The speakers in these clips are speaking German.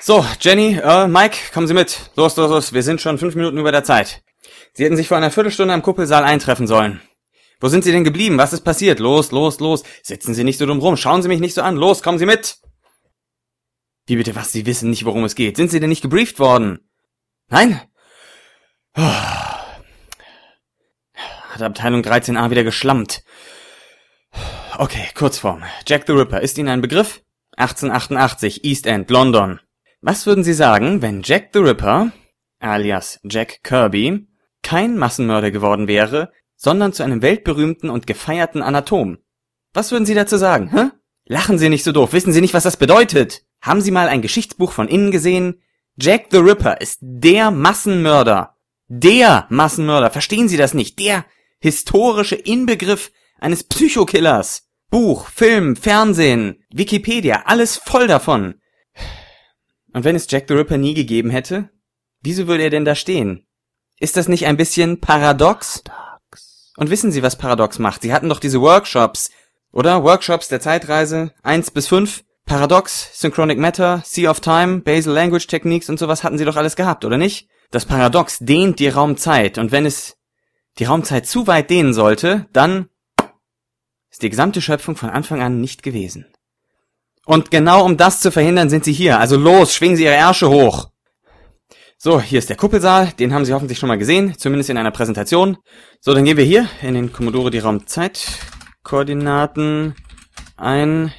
So, Jenny, äh, Mike, kommen Sie mit. Los, los, los, wir sind schon fünf Minuten über der Zeit. Sie hätten sich vor einer Viertelstunde am Kuppelsaal eintreffen sollen. Wo sind Sie denn geblieben? Was ist passiert? Los, los, los. Sitzen Sie nicht so dumm rum. Schauen Sie mich nicht so an. Los, kommen Sie mit. Wie bitte was? Sie wissen nicht, worum es geht. Sind Sie denn nicht gebrieft worden? Nein? Oh. Hat Abteilung 13a wieder geschlammt. Okay, Kurzform. Jack the Ripper ist Ihnen ein Begriff? 1888, East End, London. Was würden Sie sagen, wenn Jack the Ripper, alias Jack Kirby, kein Massenmörder geworden wäre, sondern zu einem weltberühmten und gefeierten Anatom? Was würden Sie dazu sagen, hä? Lachen Sie nicht so doof, wissen Sie nicht, was das bedeutet? Haben Sie mal ein Geschichtsbuch von innen gesehen? Jack the Ripper ist der Massenmörder. Der Massenmörder, verstehen Sie das nicht? Der historische Inbegriff eines Psychokillers. Buch, Film, Fernsehen, Wikipedia, alles voll davon. Und wenn es Jack the Ripper nie gegeben hätte, wieso würde er denn da stehen? Ist das nicht ein bisschen paradox? Und wissen Sie, was Paradox macht? Sie hatten doch diese Workshops, oder? Workshops der Zeitreise, eins bis fünf. Paradox, Synchronic Matter, Sea of Time, Basal Language Techniques und sowas hatten Sie doch alles gehabt, oder nicht? Das Paradox dehnt die Raumzeit, und wenn es die Raumzeit zu weit dehnen sollte, dann ist die gesamte Schöpfung von Anfang an nicht gewesen. Und genau um das zu verhindern, sind sie hier. Also los, schwingen Sie Ihre Ärsche hoch. So, hier ist der Kuppelsaal. Den haben Sie hoffentlich schon mal gesehen, zumindest in einer Präsentation. So, dann gehen wir hier in den Commodore die Raumzeitkoordinaten ein,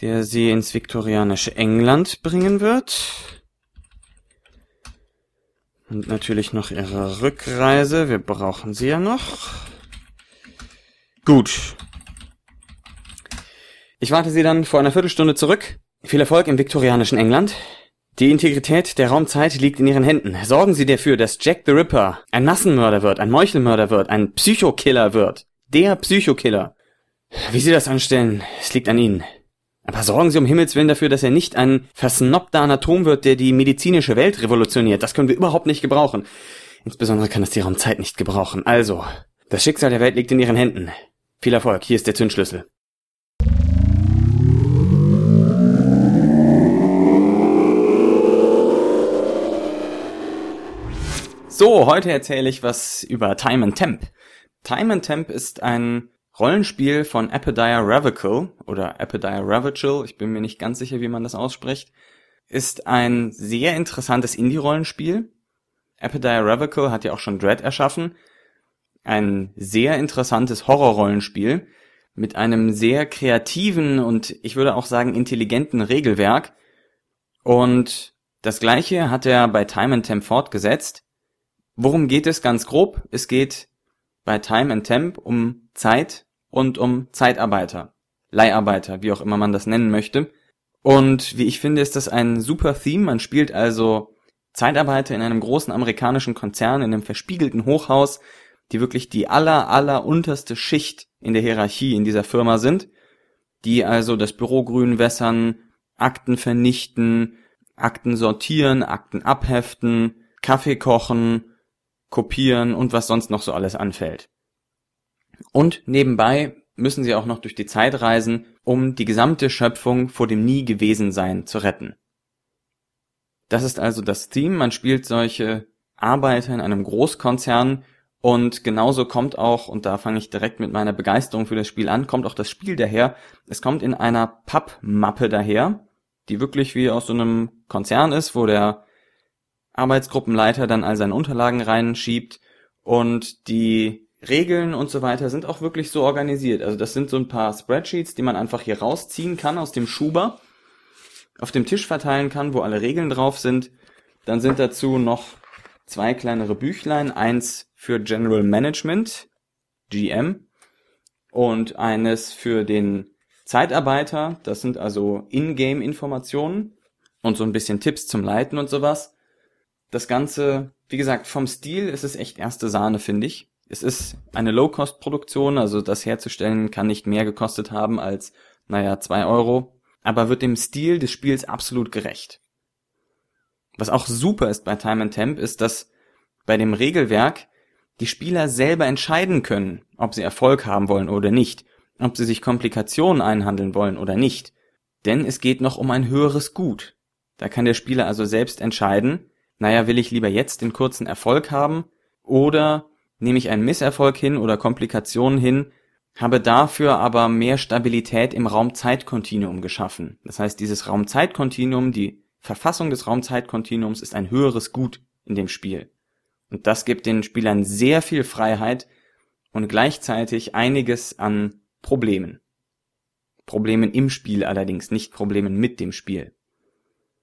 der Sie ins viktorianische England bringen wird. Und natürlich noch Ihre Rückreise. Wir brauchen sie ja noch. Gut. Ich warte Sie dann vor einer Viertelstunde zurück. Viel Erfolg im viktorianischen England. Die Integrität der Raumzeit liegt in Ihren Händen. Sorgen Sie dafür, dass Jack the Ripper ein Massenmörder wird, ein Meuchelmörder wird, ein Psychokiller wird. Der Psychokiller. Wie Sie das anstellen, es liegt an Ihnen. Aber sorgen Sie um Himmels Willen dafür, dass er nicht ein versnobter Anatom wird, der die medizinische Welt revolutioniert. Das können wir überhaupt nicht gebrauchen. Insbesondere kann es die Raumzeit nicht gebrauchen. Also, das Schicksal der Welt liegt in Ihren Händen. Viel Erfolg, hier ist der Zündschlüssel. So, heute erzähle ich was über Time and Temp. Time and Temp ist ein Rollenspiel von Apodiah Ravacle oder Apodiah Ravacle, ich bin mir nicht ganz sicher, wie man das ausspricht, ist ein sehr interessantes Indie-Rollenspiel. Apodiah Ravacle hat ja auch schon Dread erschaffen ein sehr interessantes Horrorrollenspiel mit einem sehr kreativen und ich würde auch sagen intelligenten Regelwerk. Und das gleiche hat er bei Time and Temp fortgesetzt. Worum geht es ganz grob? Es geht bei Time and Temp um Zeit und um Zeitarbeiter, Leiharbeiter, wie auch immer man das nennen möchte. Und wie ich finde, ist das ein super Theme. Man spielt also Zeitarbeiter in einem großen amerikanischen Konzern, in einem verspiegelten Hochhaus, die wirklich die aller, aller unterste Schicht in der Hierarchie in dieser Firma sind, die also das Büro grün wässern, Akten vernichten, Akten sortieren, Akten abheften, Kaffee kochen, kopieren und was sonst noch so alles anfällt. Und nebenbei müssen sie auch noch durch die Zeit reisen, um die gesamte Schöpfung vor dem nie gewesen sein zu retten. Das ist also das Theme, man spielt solche Arbeiter in einem Großkonzern, und genauso kommt auch, und da fange ich direkt mit meiner Begeisterung für das Spiel an, kommt auch das Spiel daher. Es kommt in einer Pappmappe daher, die wirklich wie aus so einem Konzern ist, wo der Arbeitsgruppenleiter dann all seine Unterlagen reinschiebt und die Regeln und so weiter sind auch wirklich so organisiert. Also das sind so ein paar Spreadsheets, die man einfach hier rausziehen kann aus dem Schuber, auf dem Tisch verteilen kann, wo alle Regeln drauf sind. Dann sind dazu noch zwei kleinere Büchlein, eins für General Management, GM, und eines für den Zeitarbeiter, das sind also Ingame-Informationen und so ein bisschen Tipps zum Leiten und sowas. Das Ganze, wie gesagt, vom Stil ist es echt erste Sahne, finde ich. Es ist eine Low-Cost-Produktion, also das herzustellen kann nicht mehr gekostet haben als, naja, zwei Euro, aber wird dem Stil des Spiels absolut gerecht. Was auch super ist bei Time and Temp, ist, dass bei dem Regelwerk die Spieler selber entscheiden können, ob sie Erfolg haben wollen oder nicht, ob sie sich Komplikationen einhandeln wollen oder nicht. Denn es geht noch um ein höheres Gut. Da kann der Spieler also selbst entscheiden, naja, will ich lieber jetzt den kurzen Erfolg haben oder nehme ich einen Misserfolg hin oder Komplikationen hin, habe dafür aber mehr Stabilität im Raum-Zeit-Kontinuum geschaffen. Das heißt, dieses Raum-Zeit-Kontinuum, die Verfassung des Raum-Zeit-Kontinuums ist ein höheres Gut in dem Spiel. Und das gibt den Spielern sehr viel Freiheit und gleichzeitig einiges an Problemen. Problemen im Spiel allerdings, nicht Problemen mit dem Spiel.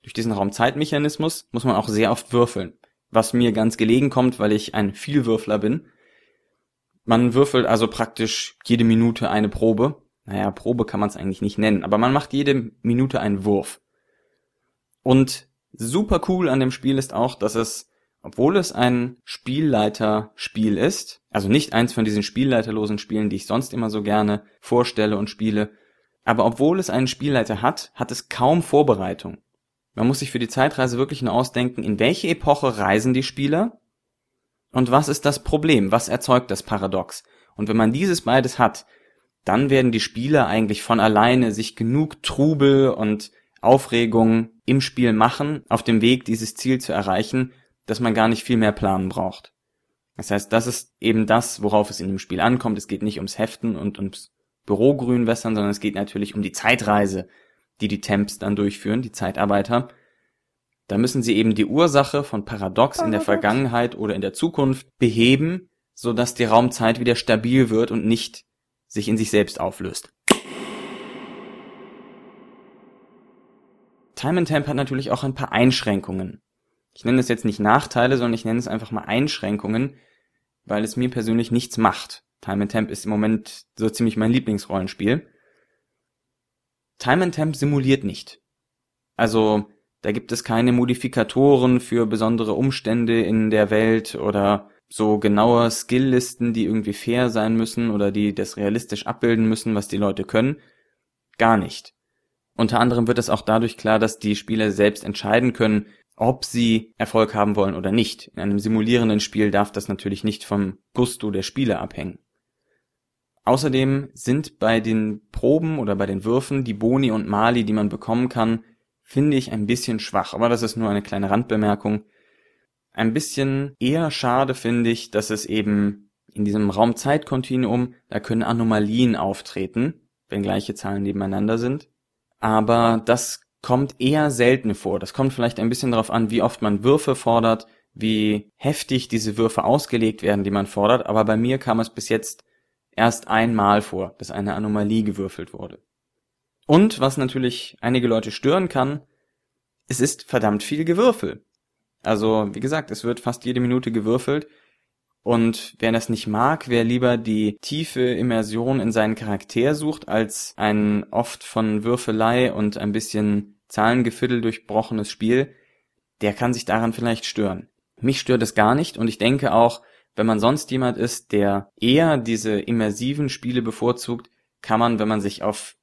Durch diesen Raumzeitmechanismus muss man auch sehr oft würfeln, was mir ganz gelegen kommt, weil ich ein Vielwürfler bin. Man würfelt also praktisch jede Minute eine Probe. Naja, Probe kann man es eigentlich nicht nennen, aber man macht jede Minute einen Wurf. Und super cool an dem Spiel ist auch, dass es, obwohl es ein Spielleiterspiel ist, also nicht eins von diesen spielleiterlosen Spielen, die ich sonst immer so gerne vorstelle und spiele, aber obwohl es einen Spielleiter hat, hat es kaum Vorbereitung. Man muss sich für die Zeitreise wirklich nur ausdenken, in welche Epoche reisen die Spieler und was ist das Problem, was erzeugt das Paradox. Und wenn man dieses beides hat, dann werden die Spieler eigentlich von alleine sich genug Trubel und Aufregung im Spiel machen, auf dem Weg, dieses Ziel zu erreichen, dass man gar nicht viel mehr planen braucht. Das heißt, das ist eben das, worauf es in dem Spiel ankommt. Es geht nicht ums Heften und ums Bürogrünwässern, sondern es geht natürlich um die Zeitreise, die die Temps dann durchführen, die Zeitarbeiter. Da müssen sie eben die Ursache von Paradox in der Vergangenheit oder in der Zukunft beheben, so dass die Raumzeit wieder stabil wird und nicht sich in sich selbst auflöst. Time and Temp hat natürlich auch ein paar Einschränkungen. Ich nenne es jetzt nicht Nachteile, sondern ich nenne es einfach mal Einschränkungen, weil es mir persönlich nichts macht. Time and Temp ist im Moment so ziemlich mein Lieblingsrollenspiel. Time and Temp simuliert nicht. Also, da gibt es keine Modifikatoren für besondere Umstände in der Welt oder so genaue Skilllisten, die irgendwie fair sein müssen oder die das realistisch abbilden müssen, was die Leute können. Gar nicht. Unter anderem wird es auch dadurch klar, dass die Spieler selbst entscheiden können, ob sie Erfolg haben wollen oder nicht. In einem simulierenden Spiel darf das natürlich nicht vom Gusto der Spieler abhängen. Außerdem sind bei den Proben oder bei den Würfen die Boni und Mali, die man bekommen kann, finde ich ein bisschen schwach, aber das ist nur eine kleine Randbemerkung. Ein bisschen eher schade finde ich, dass es eben in diesem Raum-Zeit-Kontinuum, da können Anomalien auftreten, wenn gleiche Zahlen nebeneinander sind. Aber das kommt eher selten vor. Das kommt vielleicht ein bisschen darauf an, wie oft man Würfe fordert, wie heftig diese Würfe ausgelegt werden, die man fordert. Aber bei mir kam es bis jetzt erst einmal vor, dass eine Anomalie gewürfelt wurde. Und was natürlich einige Leute stören kann, es ist verdammt viel Gewürfel. Also, wie gesagt, es wird fast jede Minute gewürfelt. Und wer das nicht mag, wer lieber die tiefe Immersion in seinen Charakter sucht, als ein oft von Würfelei und ein bisschen Zahlengefiddel durchbrochenes Spiel, der kann sich daran vielleicht stören. Mich stört es gar nicht und ich denke auch, wenn man sonst jemand ist, der eher diese immersiven Spiele bevorzugt, kann man, wenn man sich auf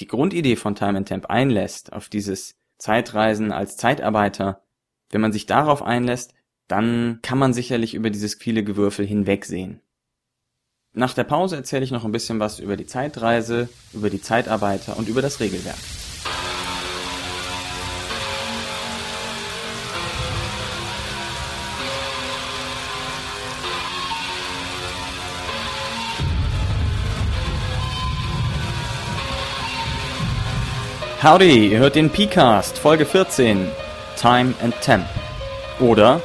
die Grundidee von Time and Temp einlässt, auf dieses Zeitreisen als Zeitarbeiter, wenn man sich darauf einlässt, dann kann man sicherlich über dieses viele Gewürfel hinwegsehen. Nach der Pause erzähle ich noch ein bisschen was über die Zeitreise, über die Zeitarbeiter und über das Regelwerk. Howdy, ihr hört den P-Cast, Folge 14, Time and Temp. Oder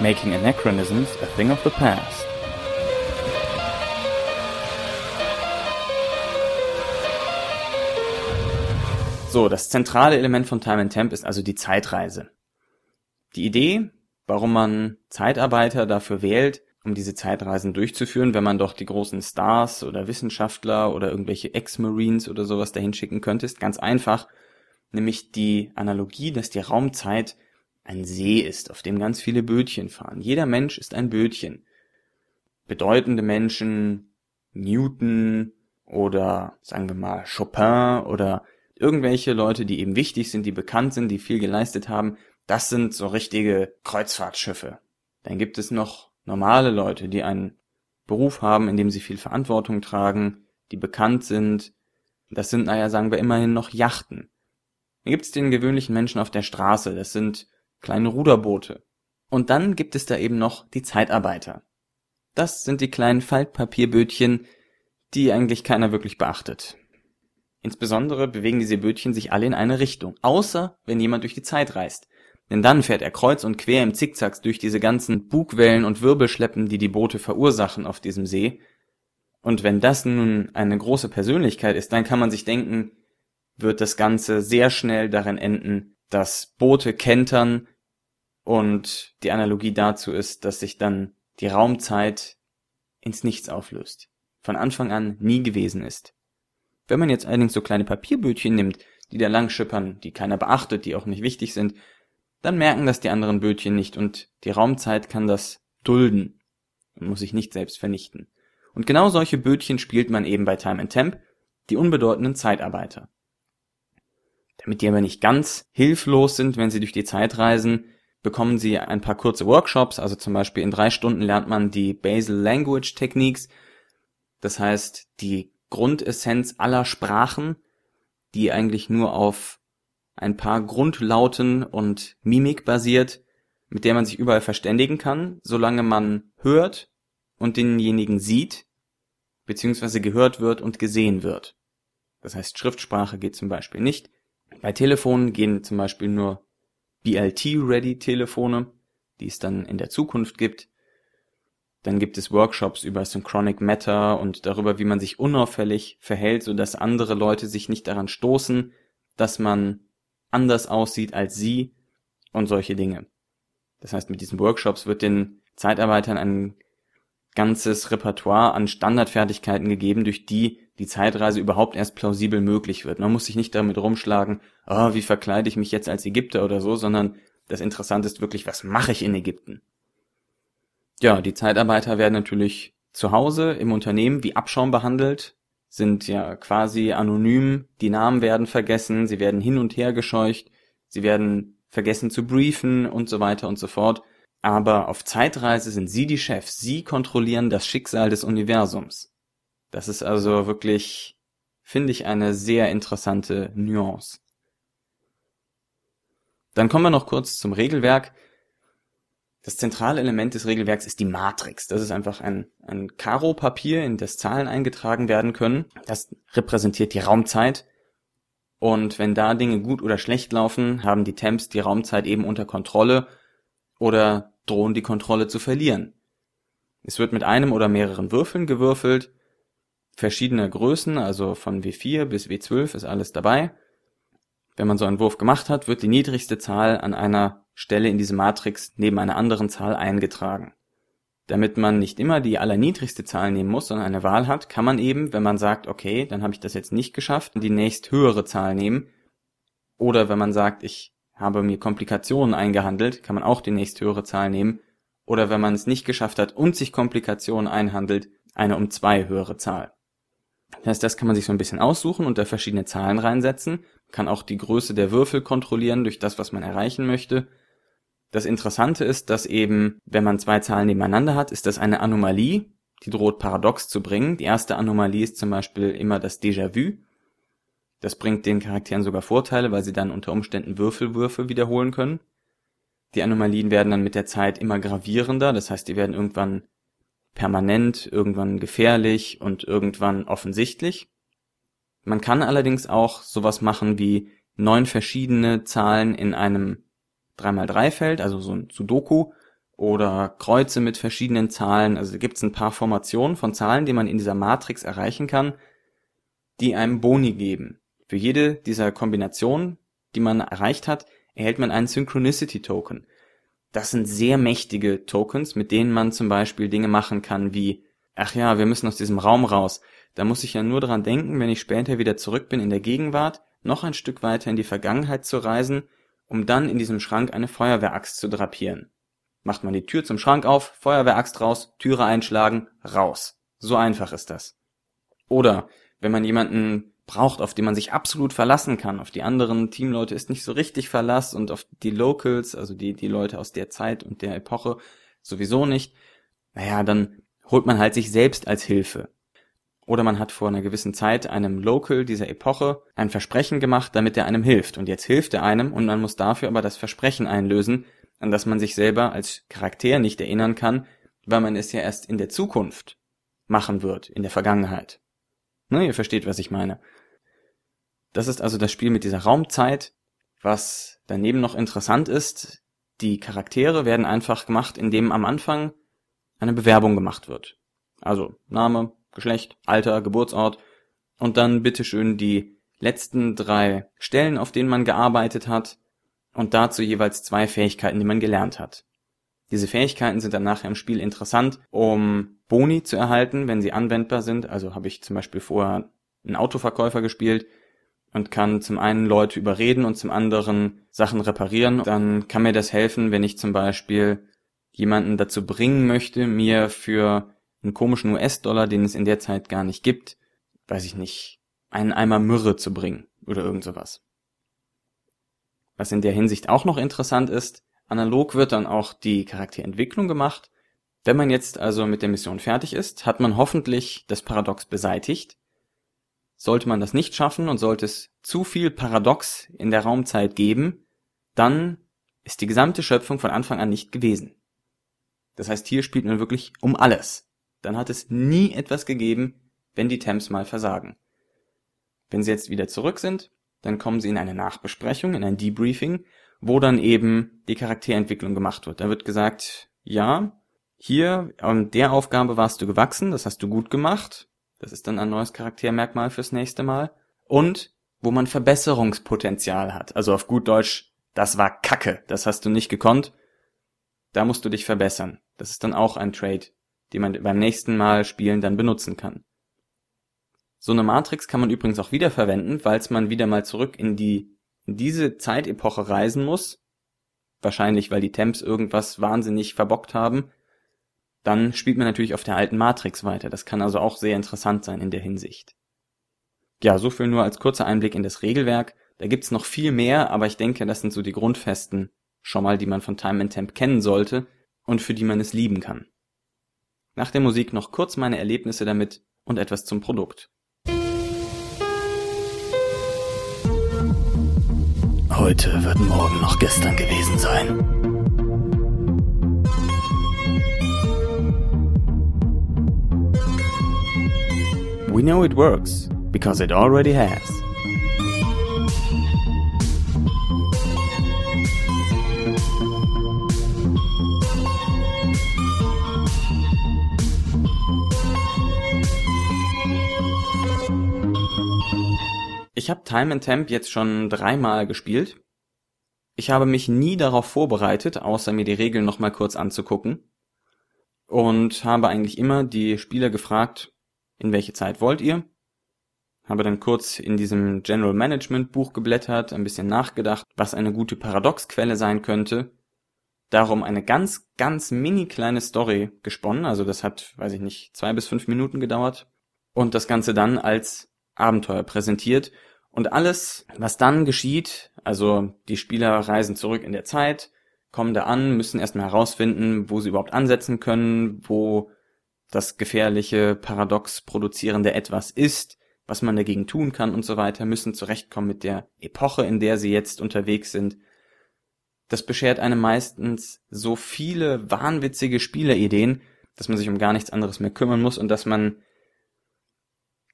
Making Anachronisms a Thing of the Past. So, das zentrale Element von Time and Temp ist also die Zeitreise. Die Idee, warum man Zeitarbeiter dafür wählt, um diese Zeitreisen durchzuführen, wenn man doch die großen Stars oder Wissenschaftler oder irgendwelche Ex-Marines oder sowas dahin schicken könnte, ist ganz einfach, nämlich die Analogie, dass die Raumzeit ein See ist, auf dem ganz viele Bötchen fahren. Jeder Mensch ist ein Bötchen. Bedeutende Menschen, Newton oder sagen wir mal Chopin oder irgendwelche Leute, die eben wichtig sind, die bekannt sind, die viel geleistet haben, das sind so richtige Kreuzfahrtschiffe. Dann gibt es noch normale Leute, die einen Beruf haben, in dem sie viel Verantwortung tragen, die bekannt sind. Das sind, naja, sagen wir immerhin noch Yachten. Dann gibt es den gewöhnlichen Menschen auf der Straße, das sind kleine Ruderboote. Und dann gibt es da eben noch die Zeitarbeiter. Das sind die kleinen Faltpapierbötchen, die eigentlich keiner wirklich beachtet. Insbesondere bewegen diese Bötchen sich alle in eine Richtung, außer wenn jemand durch die Zeit reist. Denn dann fährt er kreuz und quer im Zickzacks durch diese ganzen Bugwellen und Wirbelschleppen, die die Boote verursachen auf diesem See. Und wenn das nun eine große Persönlichkeit ist, dann kann man sich denken, wird das Ganze sehr schnell darin enden, dass Boote kentern und die Analogie dazu ist, dass sich dann die Raumzeit ins Nichts auflöst. Von Anfang an nie gewesen ist. Wenn man jetzt allerdings so kleine Papierbötchen nimmt, die da lang schippern, die keiner beachtet, die auch nicht wichtig sind, dann merken das die anderen Bötchen nicht und die Raumzeit kann das dulden und muss sich nicht selbst vernichten. Und genau solche Bötchen spielt man eben bei Time and Temp, die unbedeutenden Zeitarbeiter. Damit die aber nicht ganz hilflos sind, wenn sie durch die Zeit reisen, bekommen sie ein paar kurze Workshops, also zum Beispiel in drei Stunden lernt man die Basal Language Techniques, das heißt die Grundessenz aller Sprachen, die eigentlich nur auf ein paar Grundlauten und Mimik basiert, mit der man sich überall verständigen kann, solange man hört und denjenigen sieht, beziehungsweise gehört wird und gesehen wird. Das heißt, Schriftsprache geht zum Beispiel nicht. Bei Telefonen gehen zum Beispiel nur BLT-Ready-Telefone, die es dann in der Zukunft gibt. Dann gibt es Workshops über Synchronic Matter und darüber, wie man sich unauffällig verhält, sodass andere Leute sich nicht daran stoßen, dass man anders aussieht als sie und solche Dinge. Das heißt, mit diesen Workshops wird den Zeitarbeitern ein ganzes Repertoire an Standardfertigkeiten gegeben, durch die die Zeitreise überhaupt erst plausibel möglich wird. Man muss sich nicht damit rumschlagen, oh, wie verkleide ich mich jetzt als Ägypter oder so, sondern das Interessante ist wirklich, was mache ich in Ägypten? Ja, die Zeitarbeiter werden natürlich zu Hause im Unternehmen wie Abschaum behandelt, sind ja quasi anonym, die Namen werden vergessen, sie werden hin und her gescheucht, sie werden vergessen zu briefen und so weiter und so fort. Aber auf Zeitreise sind sie die Chefs, sie kontrollieren das Schicksal des Universums. Das ist also wirklich, finde ich, eine sehr interessante Nuance. Dann kommen wir noch kurz zum Regelwerk. Das zentrale Element des Regelwerks ist die Matrix. Das ist einfach ein, ein Karo-Papier, in das Zahlen eingetragen werden können. Das repräsentiert die Raumzeit. Und wenn da Dinge gut oder schlecht laufen, haben die Temps die Raumzeit eben unter Kontrolle oder drohen die Kontrolle zu verlieren. Es wird mit einem oder mehreren Würfeln gewürfelt, verschiedener Größen, also von W4 bis W12 ist alles dabei. Wenn man so einen Wurf gemacht hat, wird die niedrigste Zahl an einer Stelle in diese Matrix neben einer anderen Zahl eingetragen. Damit man nicht immer die allerniedrigste Zahl nehmen muss, sondern eine Wahl hat, kann man eben, wenn man sagt, okay, dann habe ich das jetzt nicht geschafft, die nächst höhere Zahl nehmen. Oder wenn man sagt, ich habe mir Komplikationen eingehandelt, kann man auch die nächst höhere Zahl nehmen. Oder wenn man es nicht geschafft hat und sich Komplikationen einhandelt, eine um zwei höhere Zahl. Das heißt, das kann man sich so ein bisschen aussuchen und da verschiedene Zahlen reinsetzen, kann auch die Größe der Würfel kontrollieren durch das, was man erreichen möchte das Interessante ist, dass eben, wenn man zwei Zahlen nebeneinander hat, ist das eine Anomalie, die droht paradox zu bringen. Die erste Anomalie ist zum Beispiel immer das Déjà-vu. Das bringt den Charakteren sogar Vorteile, weil sie dann unter Umständen Würfelwürfe wiederholen können. Die Anomalien werden dann mit der Zeit immer gravierender, das heißt, die werden irgendwann permanent, irgendwann gefährlich und irgendwann offensichtlich. Man kann allerdings auch sowas machen wie neun verschiedene Zahlen in einem 3x3-Feld, also so ein Sudoku, oder Kreuze mit verschiedenen Zahlen. Also gibt es ein paar Formationen von Zahlen, die man in dieser Matrix erreichen kann, die einem Boni geben. Für jede dieser Kombinationen, die man erreicht hat, erhält man einen Synchronicity Token. Das sind sehr mächtige Tokens, mit denen man zum Beispiel Dinge machen kann wie, ach ja, wir müssen aus diesem Raum raus. Da muss ich ja nur dran denken, wenn ich später wieder zurück bin in der Gegenwart, noch ein Stück weiter in die Vergangenheit zu reisen um dann in diesem Schrank eine Feuerwehraxt zu drapieren. Macht man die Tür zum Schrank auf, Feuerwehraxt raus, Türe einschlagen, raus. So einfach ist das. Oder wenn man jemanden braucht, auf den man sich absolut verlassen kann, auf die anderen Teamleute ist nicht so richtig Verlass und auf die Locals, also die, die Leute aus der Zeit und der Epoche sowieso nicht, naja, dann holt man halt sich selbst als Hilfe. Oder man hat vor einer gewissen Zeit einem Local dieser Epoche ein Versprechen gemacht, damit er einem hilft. Und jetzt hilft er einem und man muss dafür aber das Versprechen einlösen, an das man sich selber als Charakter nicht erinnern kann, weil man es ja erst in der Zukunft machen wird, in der Vergangenheit. Ne, ihr versteht, was ich meine. Das ist also das Spiel mit dieser Raumzeit. Was daneben noch interessant ist, die Charaktere werden einfach gemacht, indem am Anfang eine Bewerbung gemacht wird. Also Name, Geschlecht, Alter, Geburtsort und dann bitteschön die letzten drei Stellen, auf denen man gearbeitet hat und dazu jeweils zwei Fähigkeiten, die man gelernt hat. Diese Fähigkeiten sind dann nachher im Spiel interessant, um Boni zu erhalten, wenn sie anwendbar sind. Also habe ich zum Beispiel vorher einen Autoverkäufer gespielt und kann zum einen Leute überreden und zum anderen Sachen reparieren. Dann kann mir das helfen, wenn ich zum Beispiel jemanden dazu bringen möchte, mir für einen komischen US-Dollar, den es in der Zeit gar nicht gibt, weiß ich nicht, einen Eimer Myrrhe zu bringen oder irgend sowas. Was in der Hinsicht auch noch interessant ist, analog wird dann auch die Charakterentwicklung gemacht. Wenn man jetzt also mit der Mission fertig ist, hat man hoffentlich das Paradox beseitigt. Sollte man das nicht schaffen und sollte es zu viel Paradox in der Raumzeit geben, dann ist die gesamte Schöpfung von Anfang an nicht gewesen. Das heißt, hier spielt man wirklich um alles. Dann hat es nie etwas gegeben, wenn die Temps mal versagen. Wenn sie jetzt wieder zurück sind, dann kommen sie in eine Nachbesprechung, in ein Debriefing, wo dann eben die Charakterentwicklung gemacht wird. Da wird gesagt, ja, hier an der Aufgabe warst du gewachsen, das hast du gut gemacht. Das ist dann ein neues Charaktermerkmal fürs nächste Mal. Und wo man Verbesserungspotenzial hat. Also auf gut Deutsch, das war Kacke, das hast du nicht gekonnt. Da musst du dich verbessern. Das ist dann auch ein Trade, den man beim nächsten Mal spielen dann benutzen kann. So eine Matrix kann man übrigens auch wieder verwenden, falls man wieder mal zurück in die in diese Zeitepoche reisen muss, wahrscheinlich weil die Temps irgendwas wahnsinnig verbockt haben, dann spielt man natürlich auf der alten Matrix weiter. Das kann also auch sehr interessant sein in der Hinsicht. Ja, so viel nur als kurzer Einblick in das Regelwerk. Da gibt's noch viel mehr, aber ich denke, das sind so die Grundfesten schon mal, die man von Time and Temp kennen sollte und für die man es lieben kann. Nach der Musik noch kurz meine Erlebnisse damit und etwas zum Produkt. Heute wird morgen noch gestern gewesen sein. We know it works, because it already has. Ich habe Time and Temp jetzt schon dreimal gespielt. Ich habe mich nie darauf vorbereitet, außer mir die Regeln nochmal kurz anzugucken. Und habe eigentlich immer die Spieler gefragt, in welche Zeit wollt ihr? Habe dann kurz in diesem General Management Buch geblättert, ein bisschen nachgedacht, was eine gute Paradoxquelle sein könnte. Darum eine ganz, ganz mini kleine Story gesponnen, also das hat, weiß ich nicht, zwei bis fünf Minuten gedauert. Und das Ganze dann als Abenteuer präsentiert und alles, was dann geschieht, also die Spieler reisen zurück in der Zeit, kommen da an, müssen erstmal herausfinden, wo sie überhaupt ansetzen können, wo das gefährliche, paradox produzierende etwas ist, was man dagegen tun kann und so weiter, müssen zurechtkommen mit der Epoche, in der sie jetzt unterwegs sind. Das beschert einem meistens so viele wahnwitzige Spielerideen, dass man sich um gar nichts anderes mehr kümmern muss und dass man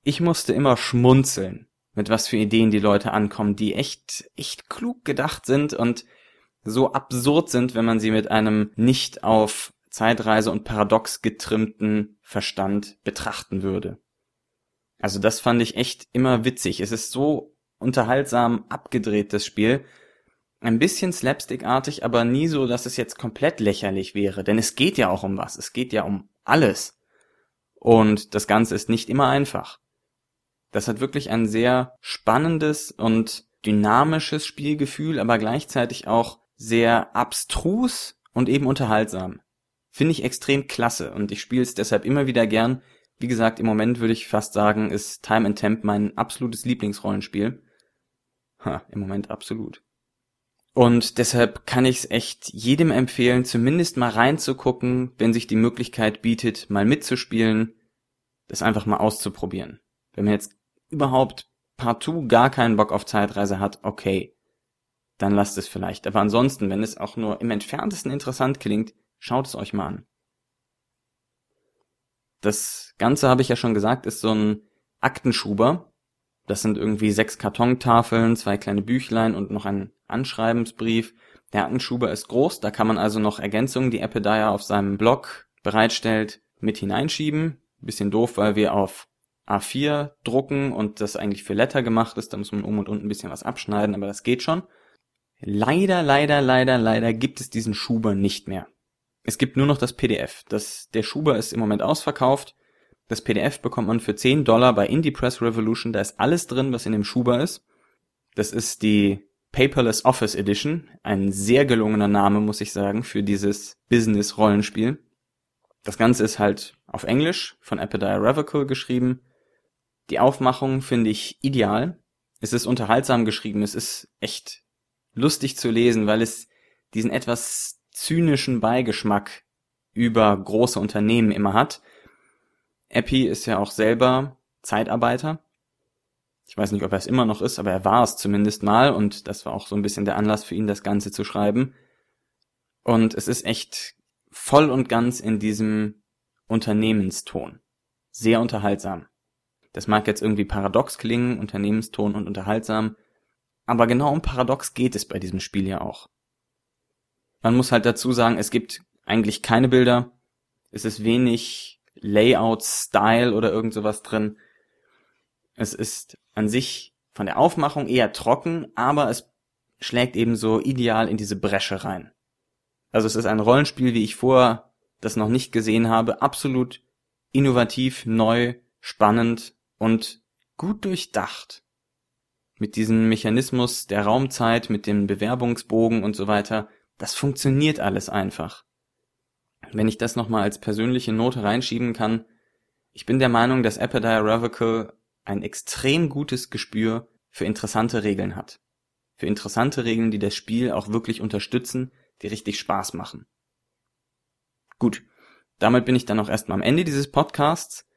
ich musste immer schmunzeln, mit was für Ideen die Leute ankommen, die echt, echt klug gedacht sind und so absurd sind, wenn man sie mit einem nicht auf Zeitreise und Paradox getrimmten Verstand betrachten würde. Also das fand ich echt immer witzig. Es ist so unterhaltsam abgedreht, das Spiel. Ein bisschen slapstickartig, aber nie so, dass es jetzt komplett lächerlich wäre. Denn es geht ja auch um was. Es geht ja um alles. Und das Ganze ist nicht immer einfach. Das hat wirklich ein sehr spannendes und dynamisches Spielgefühl, aber gleichzeitig auch sehr abstrus und eben unterhaltsam. Finde ich extrem klasse und ich spiele es deshalb immer wieder gern. Wie gesagt, im Moment würde ich fast sagen, ist Time and Temp mein absolutes Lieblingsrollenspiel. Ha, im Moment absolut. Und deshalb kann ich es echt jedem empfehlen, zumindest mal reinzugucken, wenn sich die Möglichkeit bietet, mal mitzuspielen das einfach mal auszuprobieren. Wenn man jetzt überhaupt partout gar keinen Bock auf Zeitreise hat, okay, dann lasst es vielleicht. Aber ansonsten, wenn es auch nur im entferntesten interessant klingt, schaut es euch mal an. Das Ganze, habe ich ja schon gesagt, ist so ein Aktenschuber. Das sind irgendwie sechs Kartontafeln, zwei kleine Büchlein und noch ein Anschreibensbrief. Der Aktenschuber ist groß, da kann man also noch Ergänzungen, die Epidaya auf seinem Blog bereitstellt, mit hineinschieben. Bisschen doof, weil wir auf A4 drucken und das eigentlich für Letter gemacht ist. Da muss man um und unten ein bisschen was abschneiden, aber das geht schon. Leider, leider, leider, leider gibt es diesen Schuber nicht mehr. Es gibt nur noch das PDF. Das, der Schuber ist im Moment ausverkauft. Das PDF bekommt man für 10 Dollar bei Indie Press Revolution. Da ist alles drin, was in dem Schuber ist. Das ist die Paperless Office Edition. Ein sehr gelungener Name, muss ich sagen, für dieses Business-Rollenspiel. Das Ganze ist halt auf Englisch von Epidire Revocable geschrieben. Die Aufmachung finde ich ideal. Es ist unterhaltsam geschrieben. Es ist echt lustig zu lesen, weil es diesen etwas zynischen Beigeschmack über große Unternehmen immer hat. Epi ist ja auch selber Zeitarbeiter. Ich weiß nicht, ob er es immer noch ist, aber er war es zumindest mal und das war auch so ein bisschen der Anlass für ihn, das Ganze zu schreiben. Und es ist echt voll und ganz in diesem Unternehmenston. Sehr unterhaltsam. Das mag jetzt irgendwie paradox klingen, Unternehmenston und unterhaltsam, aber genau um Paradox geht es bei diesem Spiel ja auch. Man muss halt dazu sagen, es gibt eigentlich keine Bilder, es ist wenig Layout, Style oder irgend sowas drin. Es ist an sich von der Aufmachung eher trocken, aber es schlägt eben so ideal in diese Bresche rein. Also es ist ein Rollenspiel, wie ich vorher das noch nicht gesehen habe, absolut innovativ, neu, spannend und gut durchdacht. Mit diesem Mechanismus der Raumzeit, mit dem Bewerbungsbogen und so weiter, das funktioniert alles einfach. Wenn ich das nochmal als persönliche Note reinschieben kann, ich bin der Meinung, dass Epidire Revocable ein extrem gutes Gespür für interessante Regeln hat. Für interessante Regeln, die das Spiel auch wirklich unterstützen, die richtig Spaß machen. Gut, damit bin ich dann auch erstmal am Ende dieses Podcasts.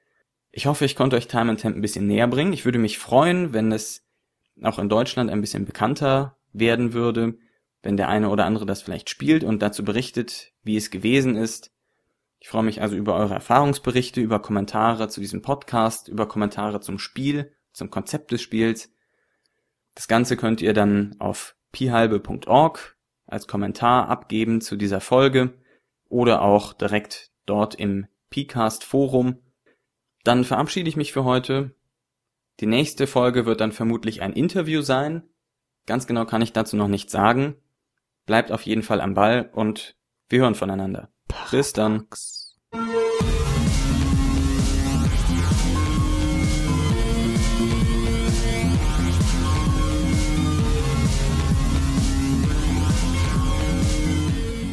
Ich hoffe, ich konnte euch Time and Temp ein bisschen näher bringen. Ich würde mich freuen, wenn es auch in Deutschland ein bisschen bekannter werden würde, wenn der eine oder andere das vielleicht spielt und dazu berichtet, wie es gewesen ist. Ich freue mich also über eure Erfahrungsberichte, über Kommentare zu diesem Podcast, über Kommentare zum Spiel, zum Konzept des Spiels. Das Ganze könnt ihr dann auf pihalbe.org als Kommentar abgeben zu dieser Folge oder auch direkt dort im Pcast Forum. Dann verabschiede ich mich für heute. Die nächste Folge wird dann vermutlich ein Interview sein. Ganz genau kann ich dazu noch nichts sagen. Bleibt auf jeden Fall am Ball und wir hören voneinander. Bis dann.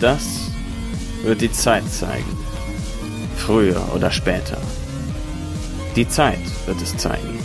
Das wird die Zeit zeigen. Früher oder später. Die Zeit wird es zeigen.